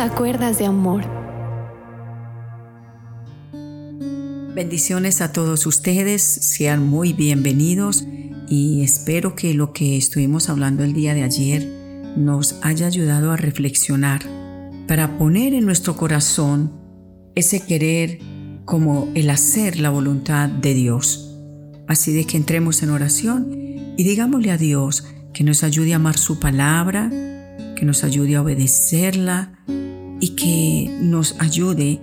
acuerdas de amor. Bendiciones a todos ustedes, sean muy bienvenidos y espero que lo que estuvimos hablando el día de ayer nos haya ayudado a reflexionar para poner en nuestro corazón ese querer como el hacer la voluntad de Dios. Así de que entremos en oración y digámosle a Dios que nos ayude a amar su palabra, que nos ayude a obedecerla y que nos ayude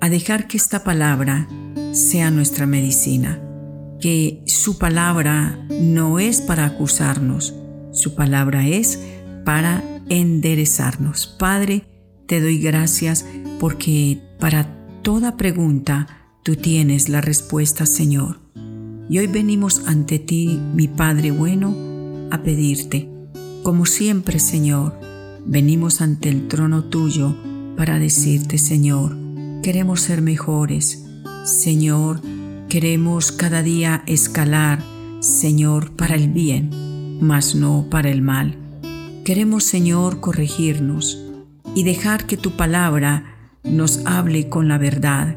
a dejar que esta palabra sea nuestra medicina, que su palabra no es para acusarnos, su palabra es para enderezarnos. Padre, te doy gracias porque para toda pregunta tú tienes la respuesta, Señor. Y hoy venimos ante ti, mi Padre bueno, a pedirte, como siempre, Señor, venimos ante el trono tuyo para decirte, Señor, queremos ser mejores. Señor, queremos cada día escalar, Señor, para el bien, mas no para el mal. Queremos, Señor, corregirnos y dejar que tu palabra nos hable con la verdad,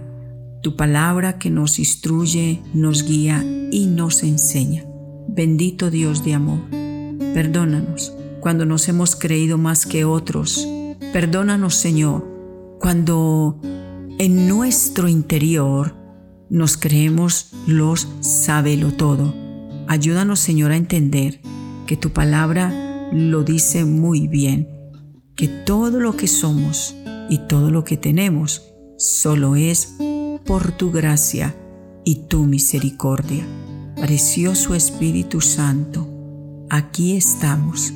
tu palabra que nos instruye, nos guía y nos enseña. Bendito Dios de amor, perdónanos cuando nos hemos creído más que otros. Perdónanos, Señor, cuando en nuestro interior nos creemos los sábelo todo. Ayúdanos, Señor, a entender que tu palabra lo dice muy bien, que todo lo que somos y todo lo que tenemos solo es por tu gracia y tu misericordia. Precioso Espíritu Santo, aquí estamos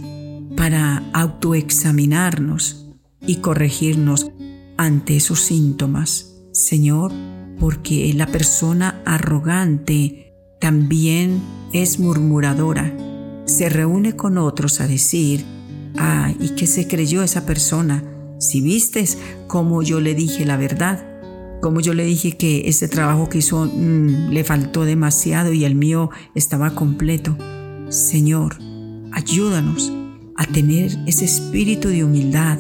para autoexaminarnos y corregirnos ante esos síntomas, Señor, porque la persona arrogante también es murmuradora. Se reúne con otros a decir, ah, ¿y qué se creyó esa persona? Si vistes como yo le dije la verdad, como yo le dije que ese trabajo que hizo mm, le faltó demasiado y el mío estaba completo. Señor, ayúdanos a tener ese espíritu de humildad.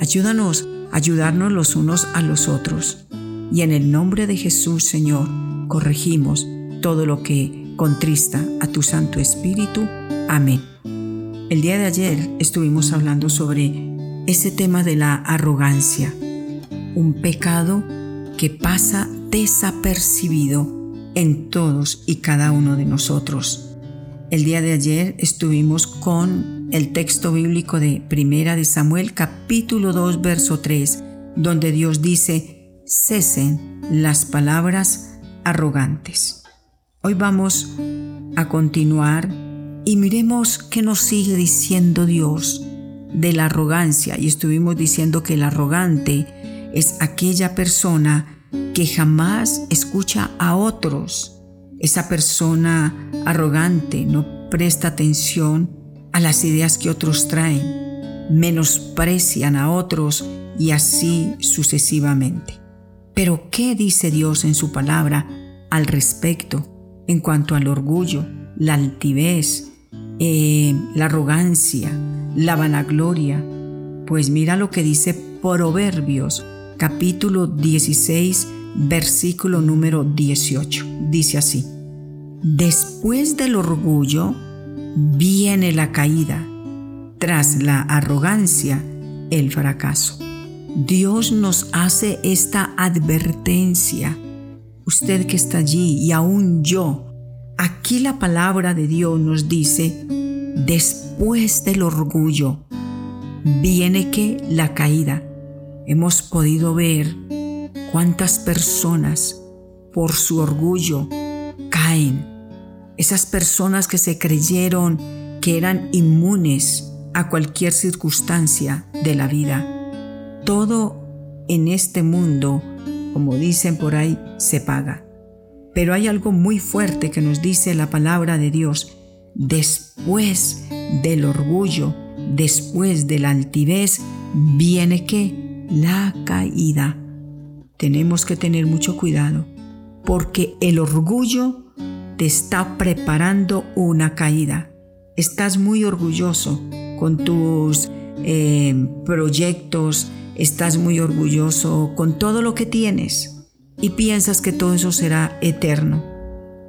Ayúdanos ayudarnos los unos a los otros. Y en el nombre de Jesús, Señor, corregimos todo lo que contrista a tu Santo Espíritu. Amén. El día de ayer estuvimos hablando sobre ese tema de la arrogancia, un pecado que pasa desapercibido en todos y cada uno de nosotros. El día de ayer estuvimos con el texto bíblico de Primera de Samuel capítulo 2 verso 3, donde Dios dice, cesen las palabras arrogantes. Hoy vamos a continuar y miremos qué nos sigue diciendo Dios de la arrogancia. Y estuvimos diciendo que el arrogante es aquella persona que jamás escucha a otros. Esa persona arrogante no presta atención a las ideas que otros traen, menosprecian a otros y así sucesivamente. Pero ¿qué dice Dios en su palabra al respecto en cuanto al orgullo, la altivez, eh, la arrogancia, la vanagloria? Pues mira lo que dice Proverbios capítulo 16 versículo número 18. Dice así, después del orgullo viene la caída, tras la arrogancia, el fracaso. Dios nos hace esta advertencia. Usted que está allí y aún yo, aquí la palabra de Dios nos dice, después del orgullo, viene que la caída. Hemos podido ver cuántas personas por su orgullo caen esas personas que se creyeron que eran inmunes a cualquier circunstancia de la vida. Todo en este mundo, como dicen por ahí, se paga. Pero hay algo muy fuerte que nos dice la palabra de Dios. Después del orgullo, después de la altivez, viene que la caída. Tenemos que tener mucho cuidado, porque el orgullo te está preparando una caída. Estás muy orgulloso con tus eh, proyectos, estás muy orgulloso con todo lo que tienes y piensas que todo eso será eterno.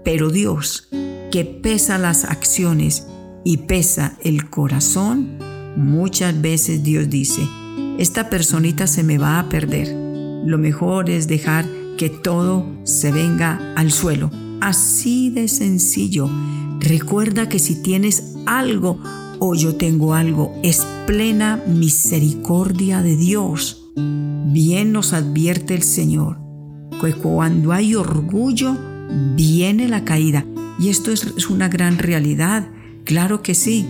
Pero Dios, que pesa las acciones y pesa el corazón, muchas veces Dios dice, esta personita se me va a perder. Lo mejor es dejar que todo se venga al suelo. Así de sencillo. Recuerda que si tienes algo o yo tengo algo, es plena misericordia de Dios. Bien nos advierte el Señor que cuando hay orgullo, viene la caída. Y esto es una gran realidad. Claro que sí.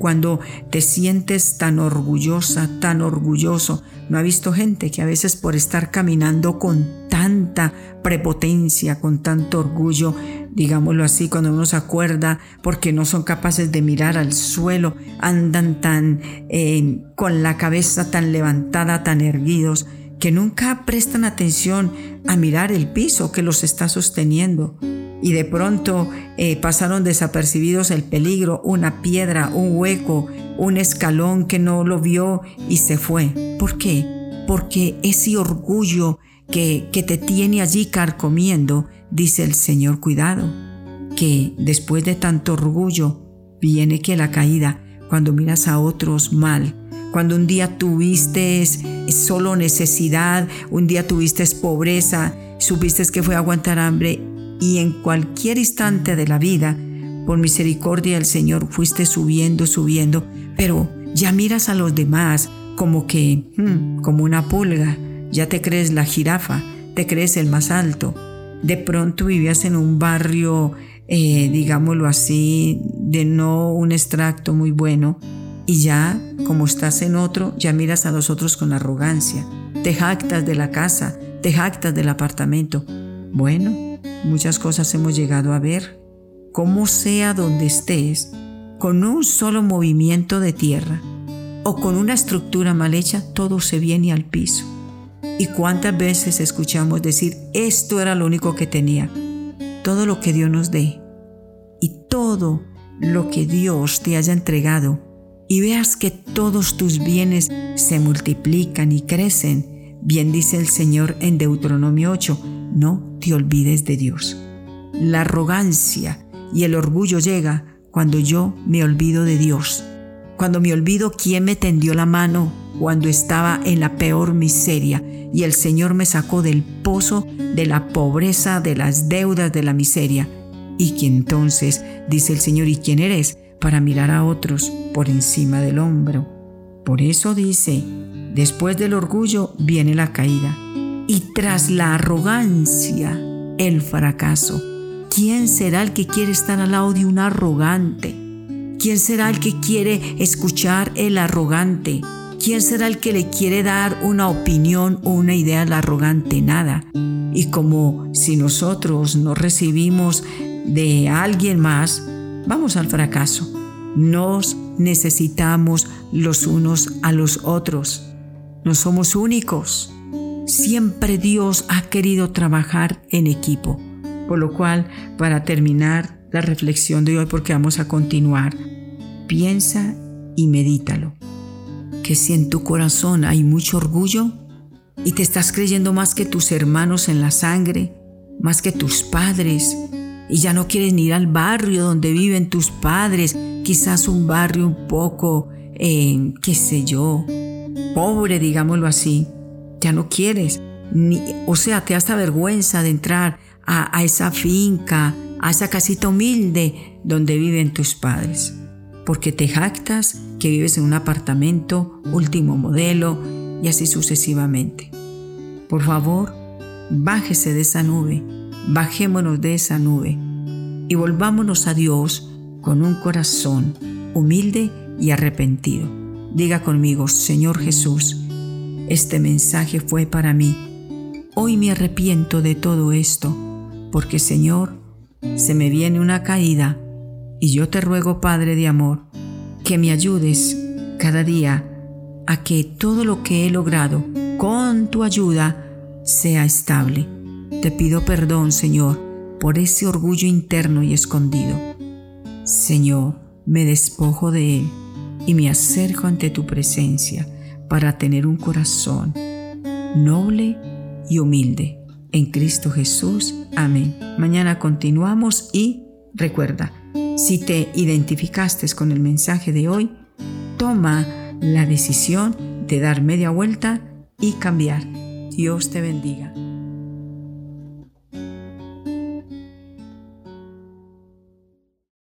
Cuando te sientes tan orgullosa, tan orgulloso, ¿no ha visto gente que a veces por estar caminando con tanta prepotencia, con tanto orgullo, digámoslo así, cuando uno se acuerda, porque no son capaces de mirar al suelo, andan tan eh, con la cabeza tan levantada, tan erguidos, que nunca prestan atención a mirar el piso que los está sosteniendo. Y de pronto eh, pasaron desapercibidos el peligro, una piedra, un hueco, un escalón que no lo vio y se fue. ¿Por qué? Porque ese orgullo que, que te tiene allí carcomiendo, dice el Señor, cuidado, que después de tanto orgullo viene que la caída, cuando miras a otros mal, cuando un día tuviste solo necesidad, un día tuviste pobreza, supiste que fue aguantar hambre y en cualquier instante de la vida, por misericordia del Señor, fuiste subiendo, subiendo, pero ya miras a los demás como que, hmm, como una pulga, ya te crees la jirafa, te crees el más alto. De pronto vivías en un barrio, eh, digámoslo así, de no un extracto muy bueno, y ya, como estás en otro, ya miras a los otros con arrogancia. Te jactas de la casa, te jactas del apartamento. Bueno, muchas cosas hemos llegado a ver. Como sea donde estés, con un solo movimiento de tierra o con una estructura mal hecha, todo se viene al piso. ¿Y cuántas veces escuchamos decir, esto era lo único que tenía? Todo lo que Dios nos dé y todo lo que Dios te haya entregado y veas que todos tus bienes se multiplican y crecen, bien dice el Señor en Deuteronomio 8, no te olvides de Dios. La arrogancia y el orgullo llega cuando yo me olvido de Dios, cuando me olvido quién me tendió la mano cuando estaba en la peor miseria y el Señor me sacó del pozo de la pobreza, de las deudas, de la miseria. Y que entonces dice el Señor, ¿y quién eres? para mirar a otros por encima del hombro. Por eso dice, después del orgullo viene la caída y tras la arrogancia el fracaso. ¿Quién será el que quiere estar al lado de un arrogante? ¿Quién será el que quiere escuchar el arrogante? ¿Quién será el que le quiere dar una opinión o una idea al arrogante? Nada. Y como si nosotros no recibimos de alguien más, vamos al fracaso. Nos necesitamos los unos a los otros. No somos únicos. Siempre Dios ha querido trabajar en equipo. Por lo cual, para terminar la reflexión de hoy, porque vamos a continuar, piensa y medítalo. Que si en tu corazón hay mucho orgullo y te estás creyendo más que tus hermanos en la sangre, más que tus padres, y ya no quieres ni ir al barrio donde viven tus padres, quizás un barrio un poco, eh, qué sé yo, pobre, digámoslo así, ya no quieres, ni, o sea, te hasta vergüenza de entrar a, a esa finca, a esa casita humilde donde viven tus padres, porque te jactas que vives en un apartamento último modelo y así sucesivamente. Por favor, bájese de esa nube bajémonos de esa nube y volvámonos a Dios con un corazón humilde y arrepentido. Diga conmigo, Señor Jesús, este mensaje fue para mí. Hoy me arrepiento de todo esto, porque Señor, se me viene una caída y yo te ruego, Padre de amor, que me ayudes cada día a que todo lo que he logrado con tu ayuda sea estable te pido perdón, Señor, por ese orgullo interno y escondido. Señor, me despojo de él y me acerco ante tu presencia para tener un corazón noble y humilde. En Cristo Jesús. Amén. Mañana continuamos y recuerda, si te identificaste con el mensaje de hoy, toma la decisión de dar media vuelta y cambiar. Dios te bendiga.